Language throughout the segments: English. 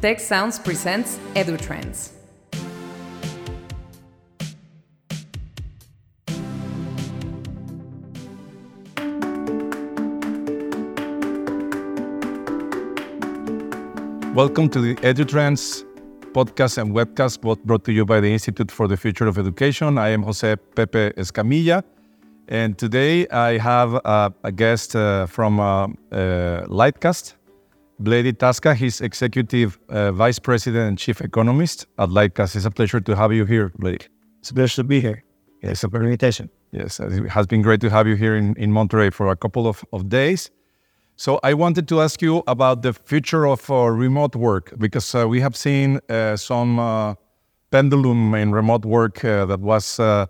Tec Sounds presents EduTrends. Welcome to the EduTrends podcast and webcast, brought to you by the Institute for the Future of Education. I am Jose Pepe Escamilla, and today I have uh, a guest uh, from uh, uh Lightcast, Bledi Taska. He's Executive uh, Vice President and Chief Economist at Lightcast. It's a pleasure to have you here, Bledi. It's a pleasure to be here. It's a invitation. Yes, it has been great to have you here in, in Monterrey for a couple of, of days. So I wanted to ask you about the future of uh, remote work because uh, we have seen uh, some uh, pendulum in remote work uh, that was uh,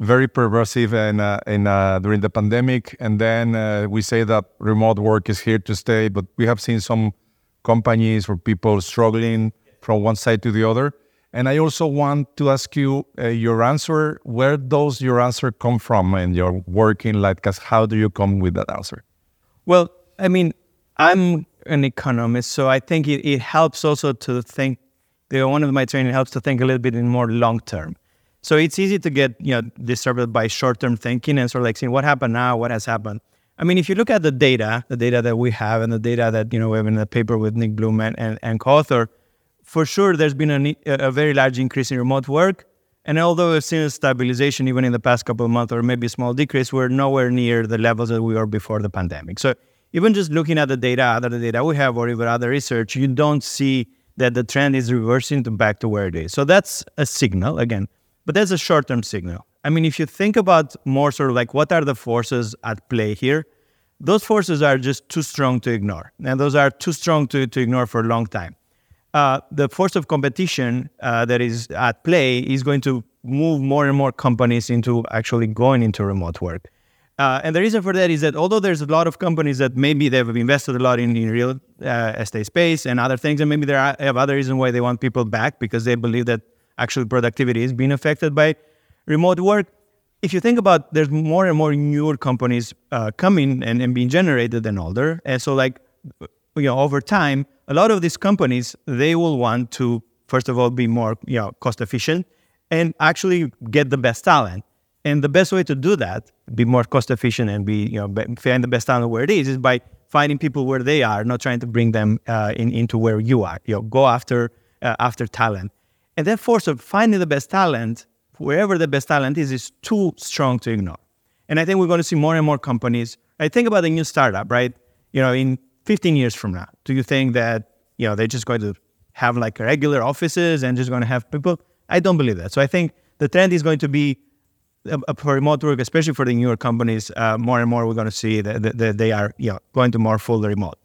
very pervasive in, uh, in uh, during the pandemic, and then uh, we say that remote work is here to stay. But we have seen some companies or people struggling from one side to the other. And I also want to ask you your answer. Where does your answer come from in your work in Lightcast? How do you come with that answer? Well, I mean, I'm an economist, so I think it, it helps also to think. Know, one of my training helps to think a little bit in more long term. So it's easy to get you know disturbed by short term thinking and sort of like seeing what happened now, what has happened. I mean, if you look at the data, the data that we have, and the data that you know we have in the paper with Nick Bloom and, and, and co-author, for sure there's been a, a very large increase in remote work. And although we've seen a stabilization even in the past couple of months, or maybe a small decrease, we're nowhere near the levels that we were before the pandemic. So even just looking at the data, other data we have, or even other research, you don't see that the trend is reversing to back to where it is. So that's a signal again, but that's a short-term signal. I mean, if you think about more sort of like what are the forces at play here, those forces are just too strong to ignore, and those are too strong to, to ignore for a long time. Uh, the force of competition uh, that is at play is going to move more and more companies into actually going into remote work. Uh, and the reason for that is that although there's a lot of companies that maybe they've invested a lot in, in real uh, estate space and other things, and maybe there are, have other reasons why they want people back because they believe that actual productivity is being affected by remote work. If you think about, there's more and more newer companies uh, coming and, and being generated than older, and so like you know over time, a lot of these companies they will want to first of all be more you know cost efficient and actually get the best talent. And the best way to do that, be more cost efficient and be, you know, find the best talent where it is, is by finding people where they are, not trying to bring them uh, in, into where you are. You know, go after uh, after talent, and that force of finding the best talent wherever the best talent is is too strong to ignore. And I think we're going to see more and more companies. I think about a new startup, right? You know, in 15 years from now, do you think that you know they're just going to have like regular offices and just going to have people? I don't believe that. So I think the trend is going to be uh, for remote work, especially for the newer companies, uh, more and more we're going to see that, that, that, they are you know, going to more fully remote.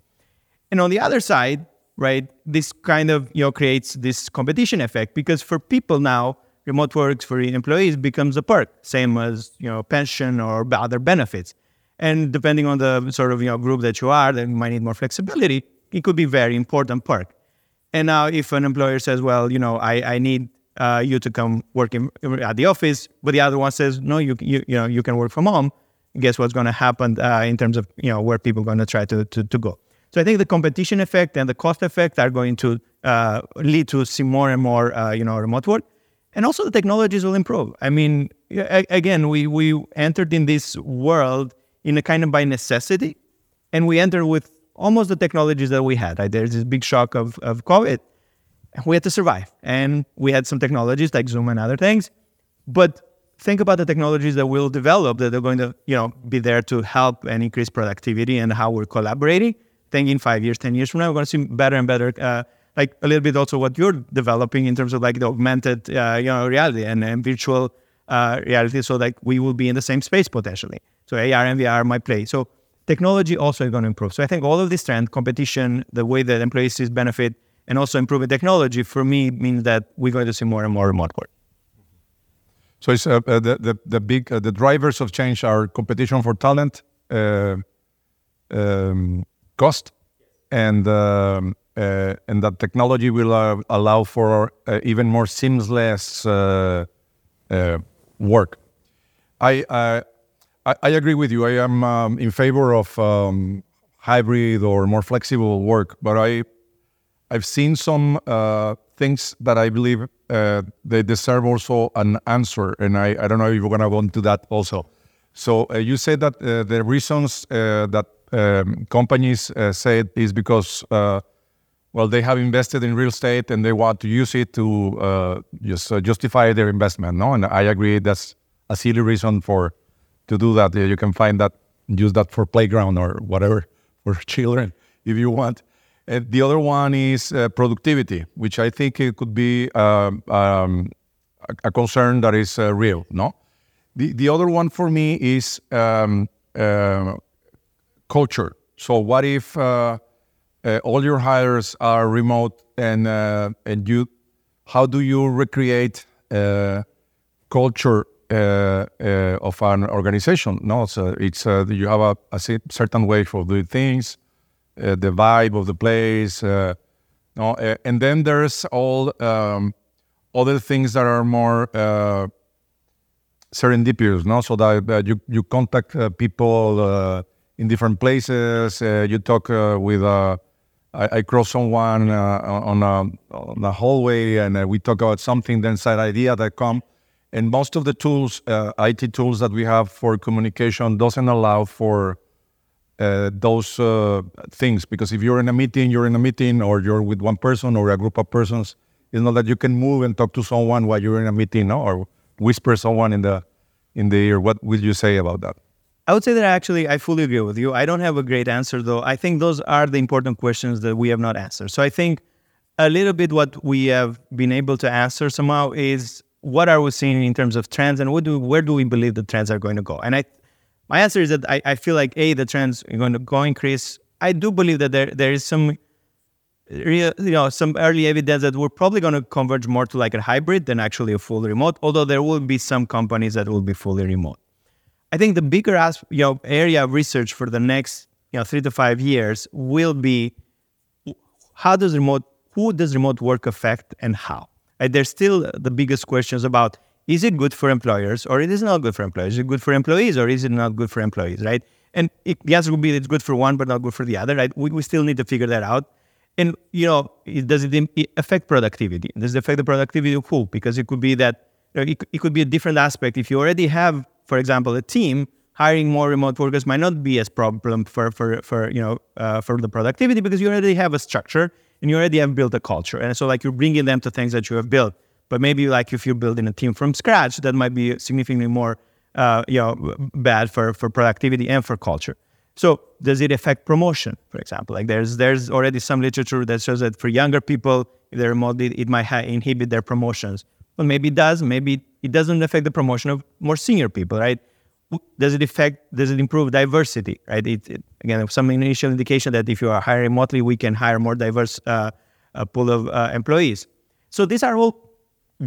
And on the other side, right, this kind of you know creates this competition effect because for people now, remote work for employees becomes a perk, same as you know pension or other benefits. And depending on the sort of you know group that you are, that might need more flexibility. It could be very important perk. And now, if an employer says, "Well, you know, I, I need uh, you to come work in, at the office, but the other one says no, you you, you know you can work from home. Guess what's going to happen uh, in terms of you know where people are going to try to to go. So I think the competition effect and the cost effect are going to uh, lead to see more and more uh, you know remote work, and also the technologies will improve. I mean, again, we we entered in this world in a kind of by necessity, and we entered with almost the technologies that we had. Right? There's this big shock of of COVID we had to survive. And we had some technologies like Zoom and other things. But think about the technologies that we'll develop that are going to, you know, be there to help and increase productivity and how we're collaborating. Think in five years, 10 years from now, we're going to see better and better, uh, like a little bit also what you're developing in terms of like the augmented, uh, you know, reality and, and virtual uh, reality. So like we will be in the same space potentially. So AR and VR might play. So technology also is going to improve. So I think all of this trend, competition, the way that employees benefit, and also improving technology for me means that we're going to see more and more remote work. So it's uh, uh, the, the the big uh, the drivers of change are competition for talent, uh, um, cost, and um, uh, and that technology will uh, allow for even more seamless work. I, I I agree with you. I am um, in favor of um, hybrid or more flexible work, but I I've seen some uh, things that I believe uh, they deserve also an answer, and I, I don't know if you're gonna go into that also. So uh, you said that uh, the reasons uh, that um, companies uh, say it is because well they have invested in real estate and they want to use it to just justify their investment. No, and I agree that's a silly reason for to do that. You can find that use that for playground or whatever for children if you want. And the other one is uh, productivity, which I think it could be uh, um, a, concern that is uh, real. No, the the other one for me is um, uh, culture. So what if uh, uh, all your hires are remote and and you, how do you recreate culture of an organization? No, so it's you have a, a certain way for doing things uh, the vibe of the place. Uh, no, uh, and then there's all um, other things that are more serendipitous. No, so that you you contact people in different places. you talk with. I, I cross someone uh, on, a, on a hallway and uh, we talk about something, then side idea that come. And most of the tools, uh, IT tools that we have for communication doesn't allow for uh, those uh, things because if you're in a meeting, you're in a meeting, or you're with one person or a group of persons. It's not that you can move and talk to someone while you're in a meeting, no? or whisper someone in the in the ear. What will you say about that? I would say that actually I fully agree with you. I don't have a great answer though. I think those are the important questions that we have not answered. So I think a little bit what we have been able to answer somehow is what are we seeing in terms of trends and what do where do we believe the trends are going to go? And I my answer is that I, I feel like a the trends are going to go increase. I do believe that there there is some real you know some early evidence that we're probably going to converge more to like a hybrid than actually a fully remote. Although there will be some companies that will be fully remote. I think the bigger as, you know area of research for the next you know three to five years will be how does remote who does remote work affect and how. Right? There's still the biggest questions about is it good for employers or it is not good for employers? Is it good for employees or is it not good for employees, right? And it, the answer would be it's good for one but not good for the other, right? We, we still need to figure that out. And, you know, it, does it, affect productivity? Does it affect the productivity of who? Because it could be that it, it could be a different aspect. If you already have, for example, a team, hiring more remote workers might not be as problem for, for, for you know, uh, for the productivity because you already have a structure and you already have built a culture. And so like you're bringing them to things that you have built. But maybe like if you're building a team from scratch, that might be significantly more uh, you know bad for for productivity and for culture. So does it affect promotion, for example? Like there's there's already some literature that shows that for younger people, if they're remote, it might ha- inhibit their promotions. Well, maybe it does. Maybe it doesn't affect the promotion of more senior people, right? Does it affect? Does it improve diversity, right? It, it, again, some initial indication that if you are hiring remotely, we can hire more diverse uh, uh, pool of uh, employees. So these are all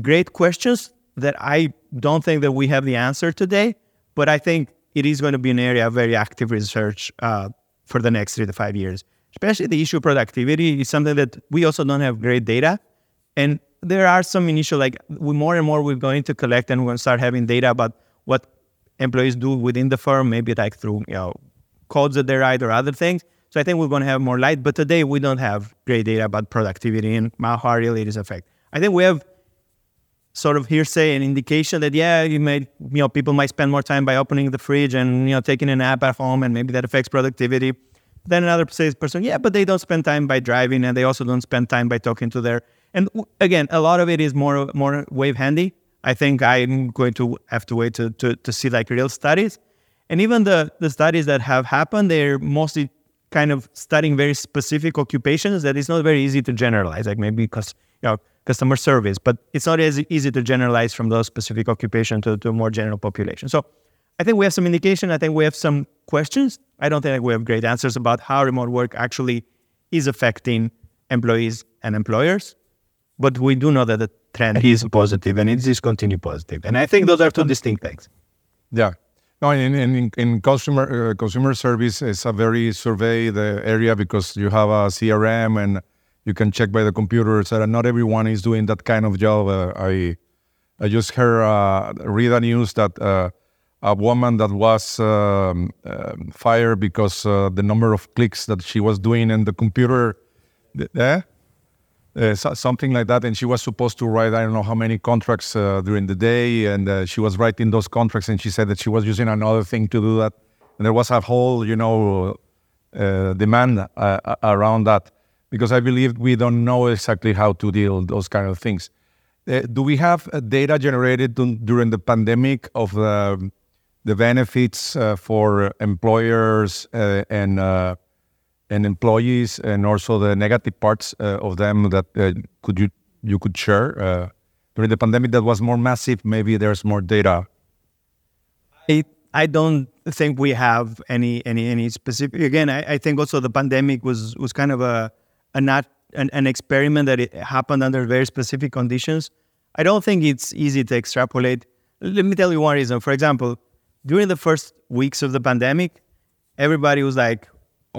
great questions that I don't think that we have the answer today, but I think it is going to be an area of very active research uh, for the next three to five years. Especially the issue of productivity is something that we also don't have great data. And there are some initial, like we, more and more we're going to collect and we're going to start having data about what employees do within the firm, maybe like through you know codes that they write or other things. So I think we're going to have more light. But today we don't have great data about productivity and how really it is affect. I think we have sort of hearsay and indication that yeah, you may you know people might spend more time by opening the fridge and you know taking a nap at home, and maybe that affects productivity. Then another says person, yeah, but they don't spend time by driving, and they also don't spend time by talking to their. And again, a lot of it is more more wave handy. I think I'm going to have to wait to, to, to see like real studies. And even the, the studies that have happened, they're mostly kind of studying very specific occupations that is not very easy to generalize. Like maybe because you know customer service, but it's not as easy to generalize from those specific occupation to, to a more general population. So I think we have some indication. I think we have some questions. I don't think we have great answers about how remote work actually is affecting employees and employers. But we do know that the trend is positive and it is continue positive. And I think those are two distinct things. Yeah. No, in, in, in consumer uh, consumer service, it's a very surveyed uh, area because you have a CRM and you can check by the computer. So not everyone is doing that kind of job. Uh, I I just heard uh, read a news that uh, a woman that was um, um fired because uh, the number of clicks that she was doing in the computer. Eh? Uh, so, something like that. And she was supposed to write, I don't know how many contracts uh, during the day. And uh, she was writing those contracts and she said that she was using another thing to do that. And there was a whole, you know, uh, demand uh, around that because I believe we don't know exactly how to deal those kind of things. Uh, do we have data generated during the pandemic of the, the benefits for employers and and employees, and also the negative parts uh, of them that uh, could you you could share uh, during the pandemic that was more massive. Maybe there's more data. I I don't think we have any any any specific. Again, I, I think also the pandemic was was kind of a a not an, an experiment that it happened under very specific conditions. I don't think it's easy to extrapolate. Let me tell you one reason. For example, during the first weeks of the pandemic, everybody was like,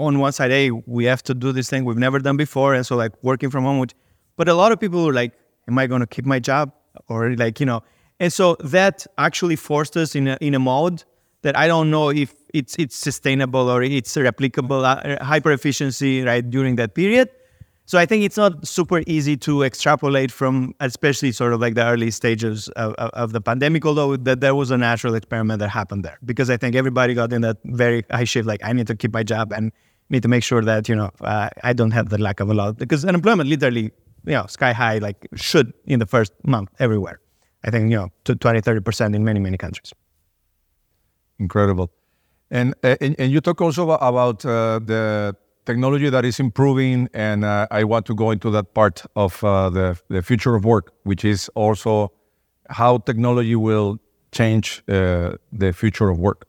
on one side, hey, we have to do this thing we've never done before, and so like working from home. Which, but a lot of people were like, am I going to keep my job or like you know? And so that actually forced us in a in a mode that I don't know if it's it's sustainable or it's replicable, uh, hyper efficiency right during that period. So I think it's not super easy to extrapolate from, especially sort of like the early stages of, of, of the pandemic. Although that there was a natural experiment that happened there, because I think everybody got in that very high shift, like I need to keep my job and need to make sure that you know uh, I don't have the lack of a lot because unemployment literally you know sky high like should in the first month everywhere. I think you know to 20 30 percent in many many countries. Incredible, and uh, and, and you talk also about uh, the technology that is improving, and uh, I want to go into that part of uh, the, the future of work, which is also how technology will change uh, the future of work.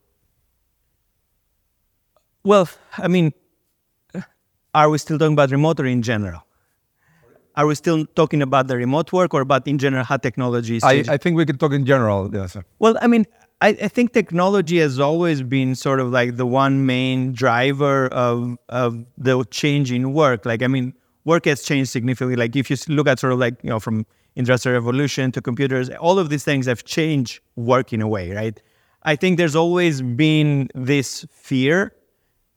Well, I mean, are we still talking about remote or in general? Are we still talking about the remote work or about in general how technology is? I, I, think we can talk in general. Yes. Well, I mean, I, I, think technology has always been sort of like the one main driver of of the change in work. Like, I mean, work has changed significantly. Like, if you look at sort of like you know from industrial revolution to computers, all of these things have changed work in a way, right? I think there's always been this fear,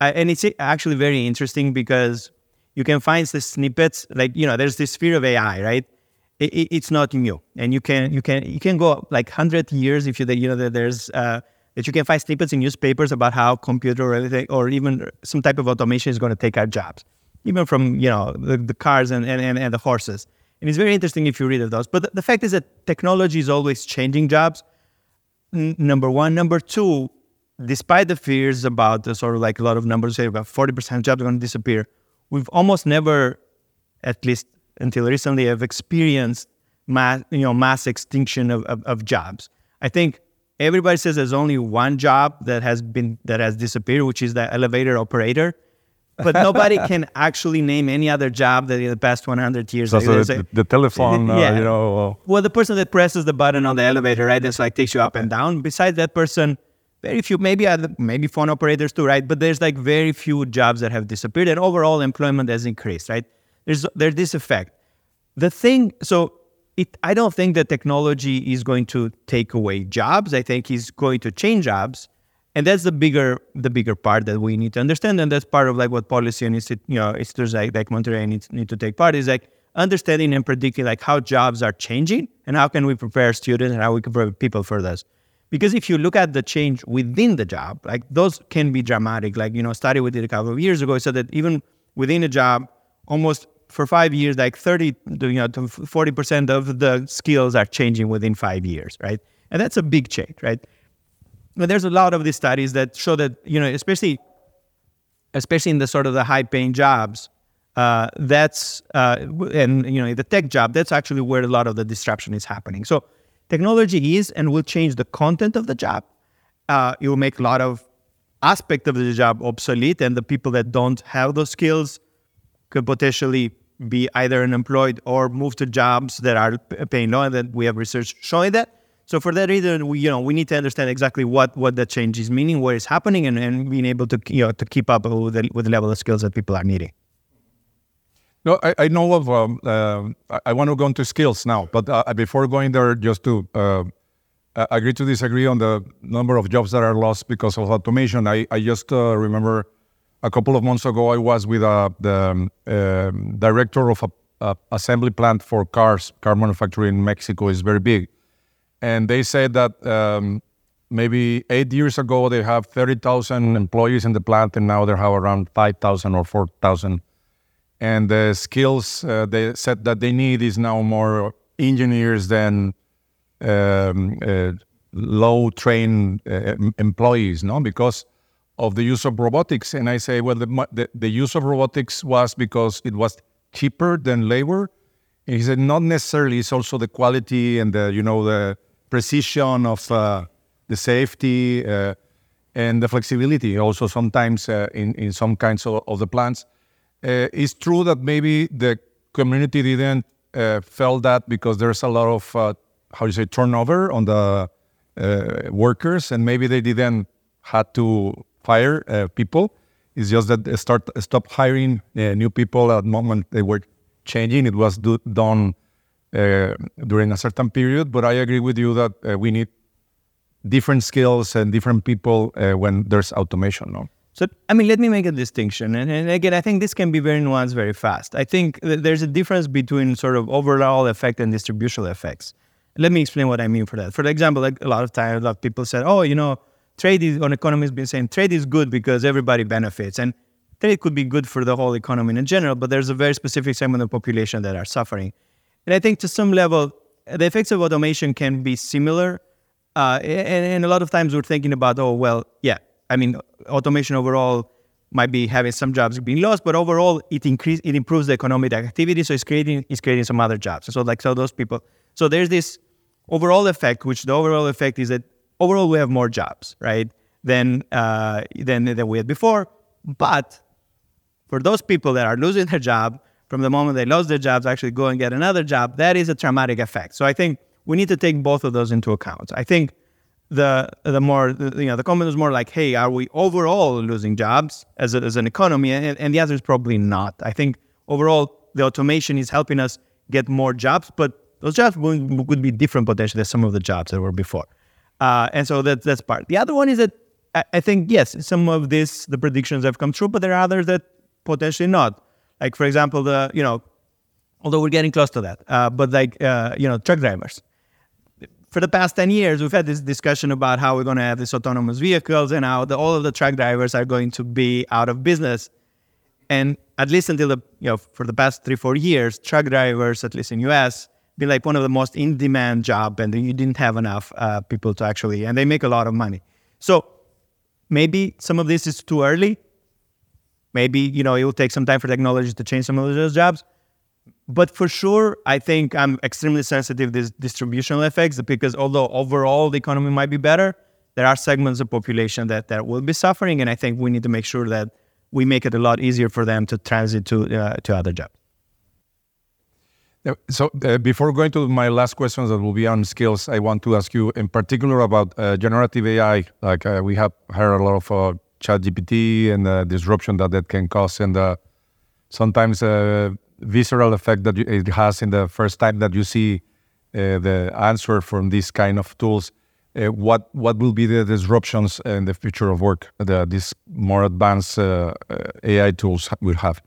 uh, and it's actually very interesting because you can find the snippets. Like, you know, there's this fear of AI, right? it, it's not new, and you can you can you can go like hundred years if you that you know that there's uh, that you can find snippets in newspapers about how computer or anything or even some type of automation is going to take our jobs, even from you know the, the cars and, and, and the horses. And it's very interesting if you read of those. But the, the fact is that technology is always changing jobs. N- number one, number two, despite the fears about the sort of like a lot of numbers say about 40% of jobs are going to disappear, we've almost never, at least until recently have experienced mass, you know, mass extinction of, of, of jobs. I think everybody says there's only one job that has been that has disappeared, which is the elevator operator. But nobody can actually name any other job that in the past 100 years. So, so the, the, telephone, uh, yeah. you know. Well, the person that presses the button on the elevator, right, that's like takes you up and down. Besides that person, very few, maybe other, maybe phone operators too, right? But there's like very few jobs that have disappeared, and overall employment has increased, right? there's there's this effect. The thing, so it, I don't think that technology is going to take away jobs. I think it's going to change jobs, and that's the bigger the bigger part that we need to understand. And that's part of like what policy and you know institutes like like Monterrey need, need to take part is like understanding and predicting like how jobs are changing and how can we prepare students and how we can prepare people for this. Because if you look at the change within the job, like those can be dramatic. Like you know, study we did a couple of years ago so that even within a job, almost for five years, like 30, you know, to 40% of the skills are changing within five years, right? And that's a big change, right? But there's a lot of these studies that show that, you know, especially, especially in the sort of the high paying jobs, uh, that's, uh, and, you know, the tech job, that's actually where a lot of the disruption is happening. So technology is and will change the content of the job. Uh, it will make a lot of aspect of the job obsolete and the people that don't have those skills could potentially be either unemployed or move to jobs that are paying low, and then we have research showing that. So for that reason, we you know we need to understand exactly what what that change is meaning, what is happening, and, and being able to you know to keep up with the, with the level of skills that people are needing. No, I, I know of. Um, uh, I want to go into skills now, but uh, before going there, just to uh, agree to disagree on the number of jobs that are lost because of automation. I I just uh, remember a couple of months ago, I was with uh, the um, director of a uh, assembly plant for cars, car manufacturing in Mexico is very big. And they said that um, maybe eight years ago they have 30,000 employees in the plant, and now they have around 5,000 or 4,000. And the skills uh, they said that they need is now more engineers than um, uh, low trained uh, employees, no? Because of the use of robotics. And I say, well, the, the, the use of robotics was because it was cheaper than labor. And he said, not necessarily. It's also the quality and the, you know, the precision of uh, the safety uh, and the flexibility. Also, sometimes uh, in, in some kinds of, of the plants. Uh, it's true that maybe the community didn't uh, felt that because there's a lot of, uh, how do you say, turnover on the workers, and maybe they didn't had to fire uh, people. It's just that they start stop hiring uh, new people at the moment they were changing. It was do, done uh, during a certain period, but I agree with you that uh, we need different skills and different people uh, when there's automation. No? So, I mean, let me make a distinction. And, and, again, I think this can be very nuanced very fast. I think there's a difference between sort of overall effect and distributional effects. Let me explain what I mean for that. For example, like a lot of times, a lot of people said, oh, you know, trade is on economists been saying trade is good because everybody benefits and trade could be good for the whole economy in general but there's a very specific segment of the population that are suffering and i think to some level the effects of automation can be similar uh, and, and, a lot of times we're thinking about oh well yeah i mean automation overall might be having some jobs being lost but overall it increase it improves the economic activity so it's creating it's creating some other jobs so like so those people so there's this overall effect which the overall effect is that overall we have more jobs, right, than uh, than than we had before. But for those people that are losing their job, from the moment they lose their jobs, actually go and get another job, that is a traumatic effect. So I think we need to take both of those into account. I think the the more you know the comment is more like, hey, are we overall losing jobs as a, as an economy? And, and the answer is probably not. I think overall the automation is helping us get more jobs, but those jobs would, would be different potentially than some of the jobs that were before. Uh, and so that, that's part. The other one is that I, I, think, yes, some of this, the predictions have come true, but there are others that potentially not. Like, for example, the, you know, although we're getting close to that, uh, but like, uh, you know, truck drivers. For the past 10 years, we've had this discussion about how we're going to have these autonomous vehicles and how the, all of the truck drivers are going to be out of business. And at least until the, you know, for the past three, four years, truck drivers, at least in US, be like one of the most in demand job and you didn't have enough uh, people to actually and they make a lot of money. So maybe some of this is too early. Maybe you know it will take some time for technology to change some of those jobs but for sure i think i'm extremely sensitive to these distributional effects because although overall the economy might be better there are segments of population that, that will be suffering and i think we need to make sure that we make it a lot easier for them to transit to, uh, to other jobs so uh, before going to my last questions that will be on skills, I want to ask you in particular about uh, generative AI. Like uh, we have heard a lot of uh, ChatGPT and the disruption that that can cause, and uh, sometimes uh, visceral effect that it has in the first time that you see uh, the answer from these kind of tools. what what will be the disruptions in the future of work that these more advanced AI tools will have?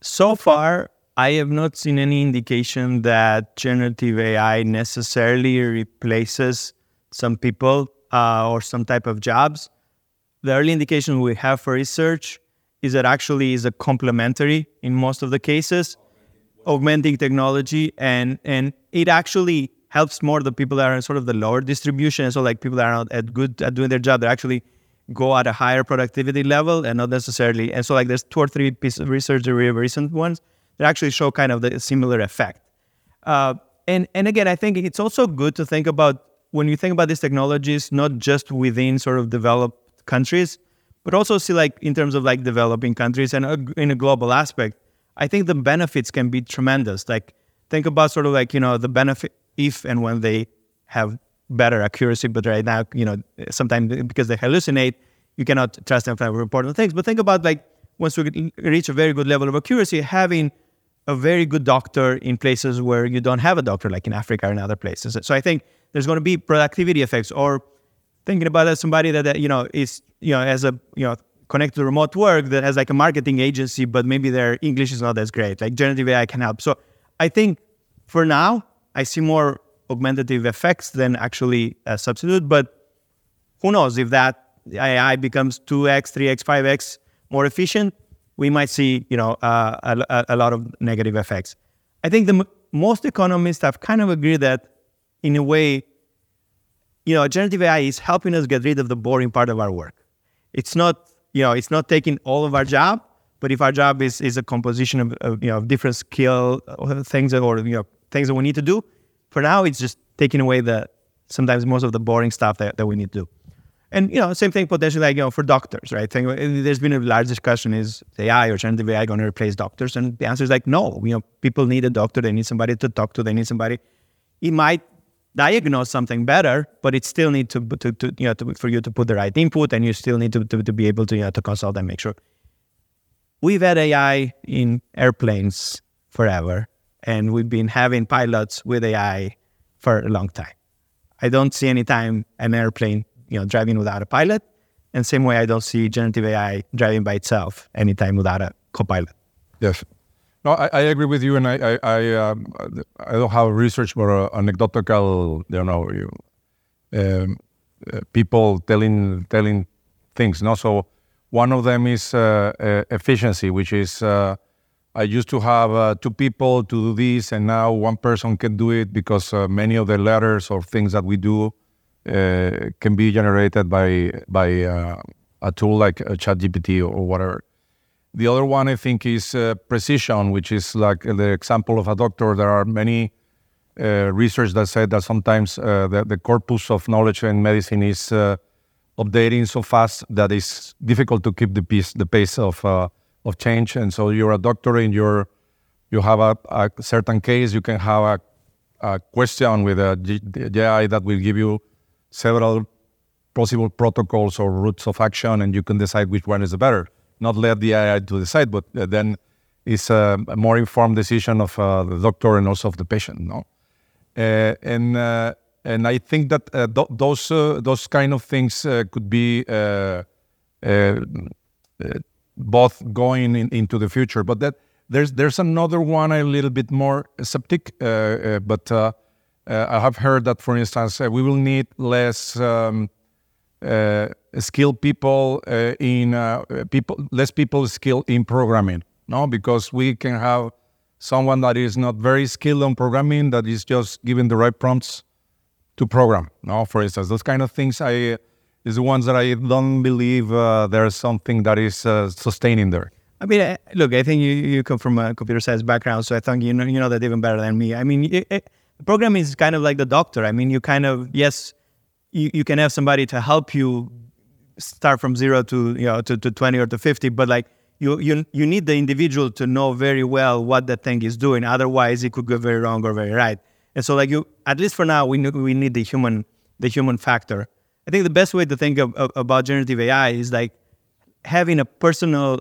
So far, I have not seen any indication that generative AI necessarily replaces some people uh, or some type of jobs. The early indication we have for research is that actually is a complementary in most of the cases, augmenting technology, and and it actually helps more the people that are in sort of the lower distribution. So like people that are not at good at doing their job, they actually go at a higher productivity level and not necessarily. And so like there's two or three pieces of research, the recent ones that actually show kind of the similar effect. Uh, and and again, I think it's also good to think about when you think about these technologies, not just within sort of developed countries, but also see like in terms of like developing countries and in a global aspect. I think the benefits can be tremendous. Like think about sort of like you know the benefit if and when they have better accuracy, but right now you know sometimes because they hallucinate, you cannot trust them for important things. But think about like once we reach a very good level of accuracy, having a very good doctor in places where you don't have a doctor, like in Africa or in other places. So I think there's going to be productivity effects. Or thinking about as somebody that, that you know is you know as a you know connect to remote work that has like a marketing agency, but maybe their English is not as great. Like generative AI can help. So I think for now, I see more augmentative effects than actually a substitute. But who knows if that AI becomes 2x, 3x, 5x more efficient, we might see, you know, uh, a, a, lot of negative effects. I think the most economists have kind of agreed that, in a way, you know, generative AI is helping us get rid of the boring part of our work. It's not, you know, it's not taking all of our job, but if our job is is a composition of, of you know different skill uh, things or you know things that we need to do, for now it's just taking away the sometimes most of the boring stuff that, that we need to do. And you know, same thing potentially like you know for doctors, right? There's been a large discussion: is AI or generative AI going to replace doctors? And the answer is like no. You know, people need a doctor. They need somebody to talk to. They need somebody. It might diagnose something better, but it still need to, to, to you know to, for you to put the right input, and you still need to, to, to be able to you know to consult and make sure. We've had AI in airplanes forever, and we've been having pilots with AI for a long time. I don't see any time an airplane you know driving without a pilot, and same way I don't see generative AI driving by itself anytime without a co-pilot. Yes. No, I, I agree with you, and I I I, um, I don't have research, but uh, anecdotal, you know, you, um, uh, people telling telling things. No, so one of them is uh, efficiency, which is uh, I used to have uh, two people to do this, and now one person can do it because uh, many of the letters or things that we do can be generated by by a tool like ChatGPT or whatever. The other one I think is uh, precision, which is like the example of a doctor. There are many uh, research that said that sometimes uh, the, the, corpus of knowledge in medicine is uh, updating so fast that it's difficult to keep the pace, the pace of uh, of change. And so you're a doctor and you're you have a, a certain case, you can have a, a question with a GI that will give you several possible protocols or routes of action, and you can decide which one is the better not let the AI to decide, but uh, then it's a, more informed decision of uh, the doctor and also of the patient. No, uh, and and I think that th- those those kind of things could be both going in, into the future. But that there's there's another one a little bit more skeptic, uh, uh, but uh, I have heard that, for instance, we will need less um, uh, skilled people uh, in uh, people less people skilled in programming no because we can have someone that is not very skilled on programming that is just given the right prompts to program no for instance those kind of things i is the ones that i don't believe uh, there's something that is uh, sustaining there I mean, look, I think you, you come from a computer science background, so I think you know you know that even better than me. I mean, it, it, programming is kind of like the doctor. I mean, you kind of yes, you, you can have somebody to help you start from zero to you know to, to 20 or to 50 but like you, you you need the individual to know very well what that thing is doing. Otherwise it could go very wrong or very right. And so like you at least for now we we need the human the human factor. I think the best way to think of, of, about generative ai is like having a personal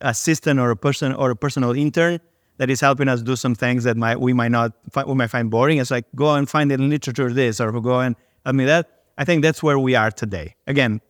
assistant or a person or a personal intern that is helping us do some things that might we might not we might find boring. It's like go and find in literature this or go and I mean that. I think that's where we are today. Again,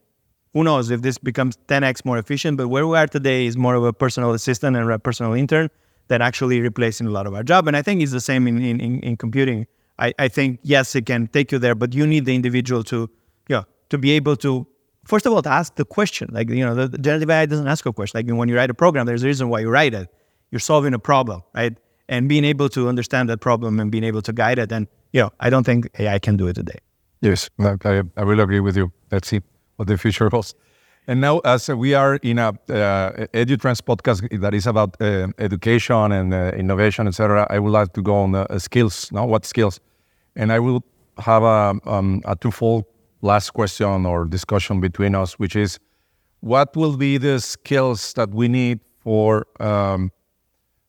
who knows if this becomes 10x more efficient, but where we are today is more of a personal assistant and a personal intern than actually replacing a lot of our job. And I think it's the same in, in, in computing. I, I think yes, it can take you there, but you need the individual to, you know, to be able to first of all to ask the question. Like you know, the, the generative AI doesn't ask a question. Like when you write a program, there's a reason why you write it. You're solving a problem, right? And being able to understand that problem and being able to guide it. And you know, I don't think AI can do it today. Yes, I, I will agree with you. Let's see what the future holds. And now, as we are in a uh, podcast that is about uh, education and uh, innovation, etc., I would like to go on uh, skills. Now, what skills? And I will have a, um, a twofold last question or discussion between us, which is, what will be the skills that we need for um,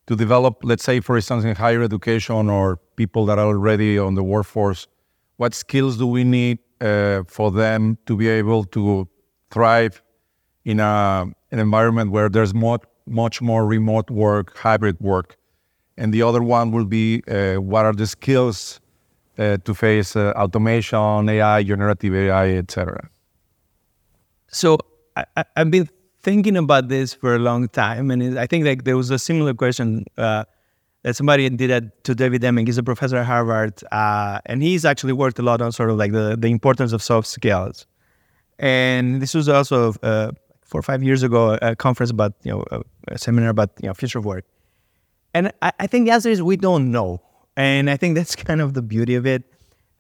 to develop, let's say, for instance, in higher education or people that are already on the workforce? what skills do we need uh, for them to be able to thrive in a, an environment where there's more, much more remote work, hybrid work? And the other one will be uh, what are the skills uh, to face uh, automation, AI, generative AI, etc. So I, have been thinking about this for a long time, and I think like there was a similar question uh, that somebody did that to David Deming. He's a professor at Harvard, uh, and he's actually worked a lot on sort of like the, the importance of soft skills. And this was also uh, four or five years ago a conference about you know a, a seminar about you know future of work. And I, I think the answer is we don't know, and I think that's kind of the beauty of it,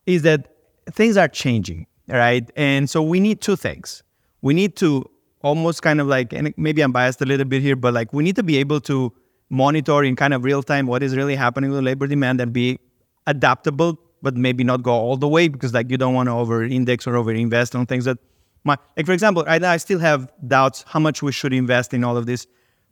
is that things are changing, right? And so we need two things. We need to almost kind of like, and maybe I'm biased a little bit here, but like we need to be able to monitor in kind of real time what is really happening with labor demand and be adaptable, but maybe not go all the way because like you don't want to over index or over invest on things that my like for example, right now I still have doubts how much we should invest in all of this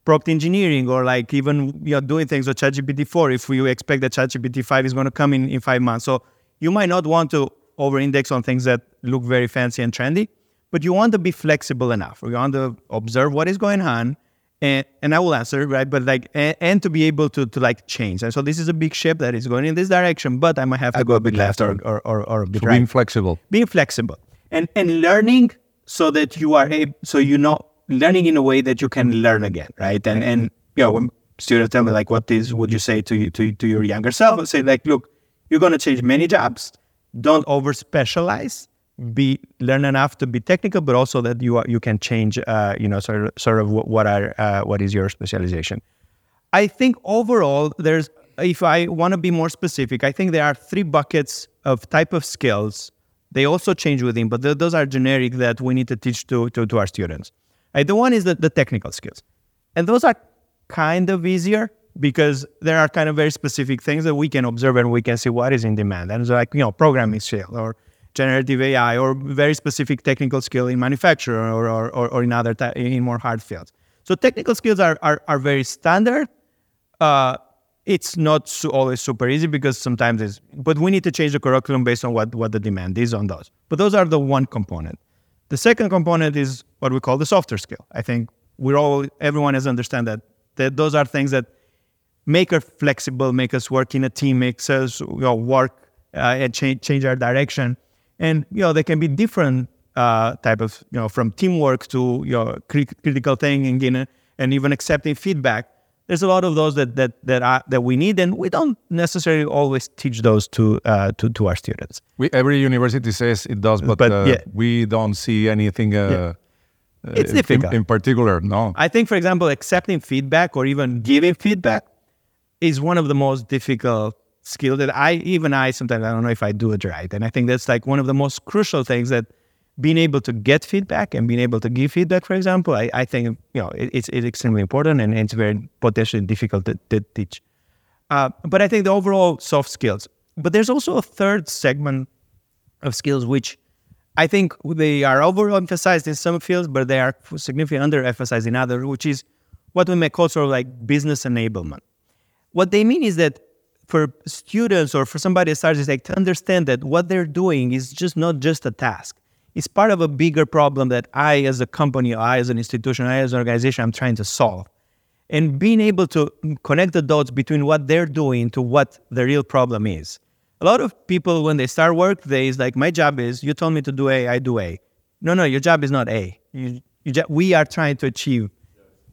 prompt engineering or like even you know doing things with ChatGPT 4 if we expect that ChatGPT 5 is going to come in in five months. So you might not want to over index on things that look very fancy and trendy, but you want to be flexible enough. You want to observe what is going on and, and I will answer, right? But like, and, and, to be able to, to like change. And so this is a big ship that is going in this direction, but I might have to I go a bit left or, or, or, or a bit so right. Being flexible. Being flexible and, and learning so that you are able, so you know, learning in a way that you can learn again, right? And, and, you know, when students tell me like, what is, would you say to, to, to your younger self? I say like, look, you're going to change many jobs. Don't over specialize be learn enough to be technical, but also that you are, you can change, uh, you know, sort of sort of what are uh, what is your specialization. I think overall, there's if I want to be more specific, I think there are three buckets of type of skills. They also change within, but th- those are generic that we need to teach to to, to our students. Right? The one is the, the technical skills, and those are kind of easier because there are kind of very specific things that we can observe and we can see what is in demand. And it's like you know programming skill or generative AI or very specific technical skill in manufacturing or, or, or, or in other in more hard fields. So technical skills are, are, are very standard. Uh, it's not so always super easy because sometimes it's, but we need to change the curriculum based on what, what the demand is on those. But those are the one component. The second component is what we call the softer skill. I think we're all, everyone has understand that, that those are things that make us flexible, make us work in a team, makes us you know, work uh, and change, change our direction and you know they can be different uh, type of you know from teamwork to you know critical thinking and, and even accepting feedback there's a lot of those that that that are, that we need, and we don't necessarily always teach those to uh, to to our students. We, every university says it does, but, but uh, yeah. we don't see anything. Uh, yeah. Uh, it's difficult. In, in, particular, no. I think, for example, accepting feedback or even giving feedback is one of the most difficult skill that I even I sometimes I don't know if I do it right. And I think that's like one of the most crucial things that being able to get feedback and being able to give feedback, for example, I, I think you know it, it's, it's extremely important and it's very potentially difficult to, to teach. Uh, but I think the overall soft skills. But there's also a third segment of skills which I think they are overemphasized in some fields, but they are significantly underemphasized in others, which is what we may call sort of like business enablement. What they mean is that for students or for somebody that starts like to understand that what they're doing is just not just a task. It's part of a bigger problem that I as a company, I as an institution, I as an organization, I'm trying to solve. And being able to connect the dots between what they're doing to what the real problem is. A lot of people, when they start work, they is like, my job is, you told me to do A, I do A. No, no, your job is not A. You, you, we are trying to achieve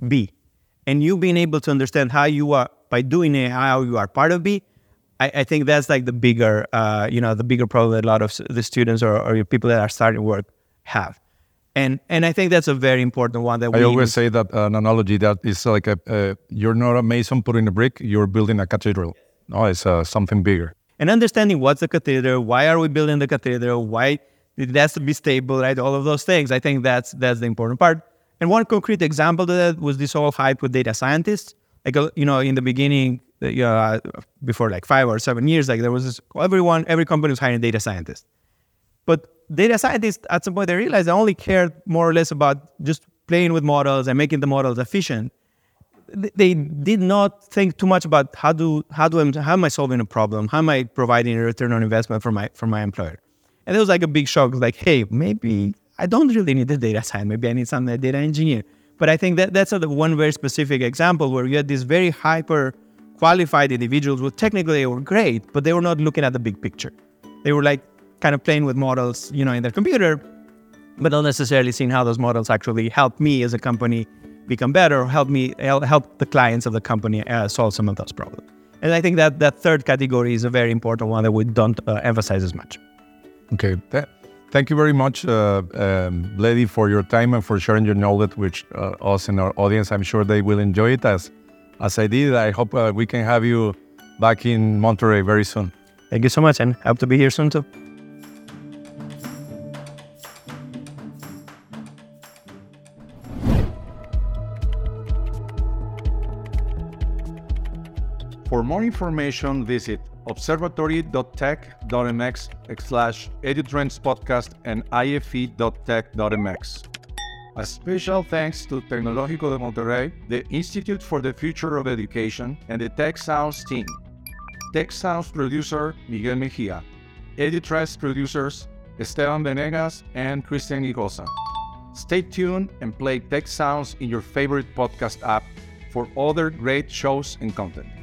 B. And you being able to understand how you are by doing it how you are part of B, I, I think that's like the bigger, uh, you know, the bigger problem that a lot of the students or, or people that are starting work have. And and I think that's a very important one that I always say that uh, an analogy that is like a, uh, you're not a mason putting a brick, you're building a cathedral. No, it's uh, something bigger. And understanding what's the cathedral, why are we building the cathedral, why it has to be stable, right? All of those things. I think that's that's the important part. And one concrete example of that was this whole hype with data scientists like you know in the beginning uh, before like five or seven years like there was this everyone every company was hiring data scientists but data scientists at some point they realized they only cared more or less about just playing with models and making the models efficient they did not think too much about how do how do I, how am I solving a problem? How am I providing a return on investment for my for my employer? And it was like a big shock. Like, hey, maybe I don't really need a data science. Maybe I need some data engineer. But I think that that's a, one very specific example where you had these very hyper qualified individuals who technically they were great, but they were not looking at the big picture. They were like kind of playing with models, you know, in their computer. but not necessarily seeing how those models actually help me as a company become better or help me help the clients of the company uh, solve some of those problems. And I think that that third category is a very important one that we don't uh, emphasize as much. Okay. Th- thank you very much, uh, um, Bledi, for your time and for sharing your knowledge with uh, us and our audience. I'm sure they will enjoy it as, as I did. I hope uh, we can have you back in Monterrey very soon. Thank you so much and hope to be here soon too. More information, visit observatory.tec.mx slash edutrends podcast and ife.tec.mx. A special thanks to Tecnológico de Monterrey, the Institute for the Future of Education, and the Tec Sounds team. Tec Sounds producer Miguel Mejia. Edutrends producers Esteban Venegas and Christian Igosa. Stay tuned and play Tec Sounds in your favorite podcast app for other great shows and content.